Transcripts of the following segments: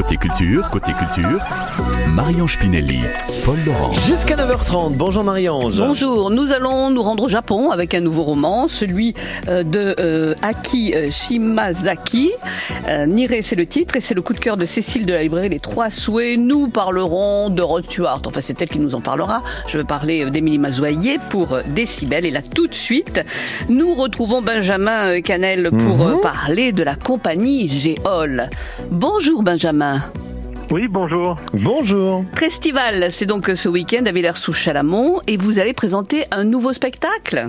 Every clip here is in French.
Côté culture, côté culture, Marion Spinelli, Paul Laurent. Jusqu'à 9h30. Bonjour Marie-Ange. Bonjour, nous allons nous rendre au Japon avec un nouveau roman, celui euh, de euh, Aki euh, Shimazaki. Euh, Nire, c'est le titre et c'est le coup de cœur de Cécile de la librairie Les Trois Souhaits. Nous parlerons de Rod Stewart, enfin c'est elle qui nous en parlera. Je vais parler d'Émilie Mazoyer pour Décibel et là tout de suite, nous retrouvons Benjamin Canel pour euh, parler de la compagnie Géol. Bonjour Benjamin. Oui, bonjour. Bonjour. Festival, c'est donc ce week-end à Villers-sous-Chalamont et vous allez présenter un nouveau spectacle.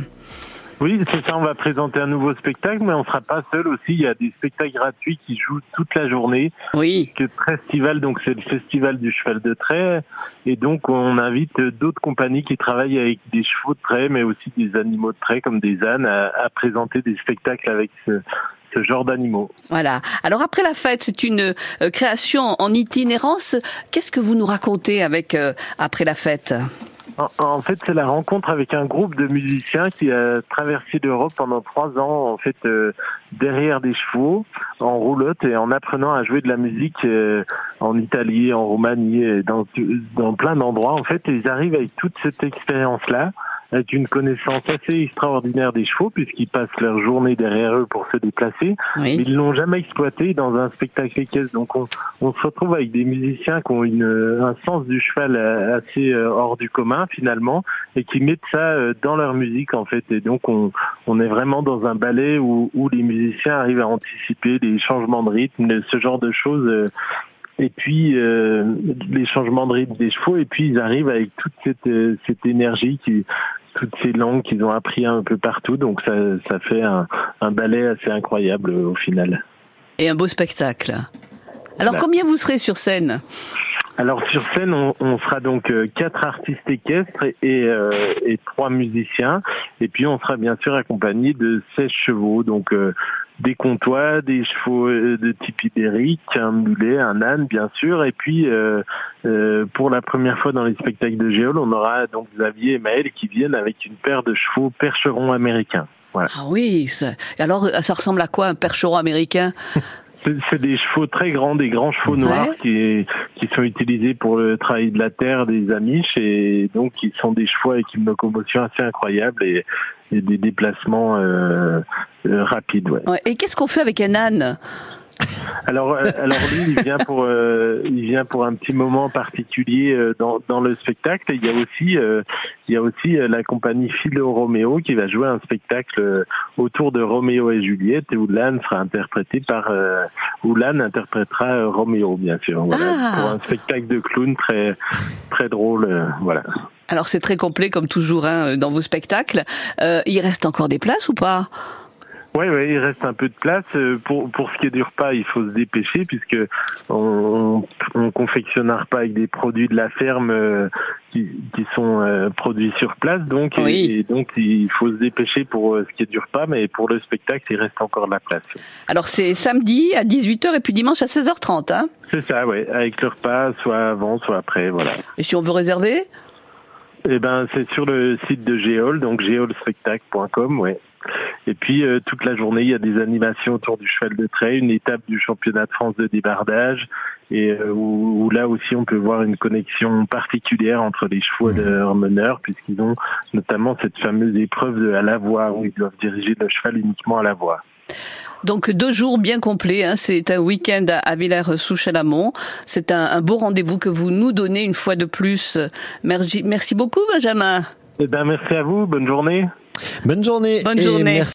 Oui, c'est ça, on va présenter un nouveau spectacle, mais on sera pas seul aussi. Il y a des spectacles gratuits qui jouent toute la journée. Oui. Que Festival, donc c'est le festival du cheval de trait. Et donc, on invite d'autres compagnies qui travaillent avec des chevaux de trait, mais aussi des animaux de trait, comme des ânes, à, à présenter des spectacles avec ce, ce genre d'animaux. Voilà. Alors après la fête, c'est une euh, création en itinérance. Qu'est-ce que vous nous racontez avec euh, après la fête? En, en fait, c'est la rencontre avec un groupe de musiciens qui a traversé l'Europe pendant trois ans, en fait, euh, derrière des chevaux, en roulotte et en apprenant à jouer de la musique euh, en Italie, en Roumanie, et dans, dans plein d'endroits. En fait, ils arrivent avec toute cette expérience-là, avec une connaissance assez extraordinaire des chevaux, puisqu'ils passent leur journée derrière eux pour se déplacer. Mais Oui. ils l'ont jamais exploité dans un spectacle équestre. Donc on, on se retrouve avec des musiciens qui ont une, un sens du cheval euh, assez euh, hors du commun finalement et qui mettent ça euh, dans leur musique en fait. Et donc on, on est vraiment dans un ballet où, où les musiciens arrivent à anticiper les changements de rythme, ce genre de choses. et puis euh, les changements de rythme des chevaux, et puis ils arrivent avec toute cette, cette énergie, qui, toutes ces langues qu'ils ont appris un peu partout. Donc ça, ça fait un, un ballet assez incroyable euh, au final. Et un beau spectacle. Alors Voilà. combien vous serez sur scène? Alors sur scène, on, on sera donc euh, quatre artistes équestres et, et, euh, et trois musiciens. Et puis on sera bien sûr accompagné de 16 chevaux, donc euh, des comtois, des chevaux euh, de type ibérique, un mulet, un âne bien sûr. Et puis euh, euh, pour la première fois dans les spectacles de Géol, on aura donc Xavier et Maël qui viennent avec une paire de chevaux percherons américains. Ah oui. ça- alors ça ressemble à quoi un percheron américain? C'est des chevaux très grands, des grands chevaux noirs Ouais. qui, qui sont utilisés pour le travail de la terre des Amish et donc ils sont des chevaux avec une locomotion assez incroyable et, et des déplacements euh, euh, rapides. Ouais. Ouais. Et qu'est-ce qu'on fait avec un âne? Alors, euh, alors lui, il vient pour, euh, il vient pour un petit moment particulier euh, dans, dans le spectacle. Il y a aussi, euh, il y a aussi la compagnie Philo Roméo qui va jouer un spectacle autour de Roméo et Juliette et où l'âne sera interprété par, où interprétera Roméo, bien sûr. Voilà, Ah. pour un spectacle de clown très, très drôle. voilà. Alors c'est très complet comme toujours hein, dans vos spectacles. Il reste encore des places ou pas? Oui, ouais, il reste un peu de place. Euh, Pour, pour ce qui est du repas, il faut se dépêcher puisque on, on confectionne un repas avec des produits de la ferme euh, qui, qui sont euh, produits sur place. Donc, et- Oui. et, donc il faut se dépêcher pour euh, ce qui est du repas, mais pour le spectacle, il reste encore de la place. Alors c'est samedi à 18h et puis dimanche à 16h30. Hein C'est ça, ouais, avec le repas, soit avant, soit après, voilà. et si on veut réserver? Eh ben, c'est sur le site de Géol, donc géolspectacle.com, ouais. Et puis euh, toute la journée, il y a des animations autour du cheval de trait, une étape du championnat de France de débardage, et euh, où, où là aussi on peut voir une connexion particulière entre les chevaux et leurs meneurs, puisqu'ils ont notamment cette fameuse épreuve de à la voix où ils doivent diriger le cheval uniquement à la voix. Donc deux jours bien complets. Hein. C'est un week-end à, à Villers-sous-Chalamont. C'est un, un beau rendez-vous que vous nous donnez une fois de plus. Merci, merci beaucoup Benjamin. Eh ben merci à vous, bonne journée. Bonne journée. Bonne et journée. merci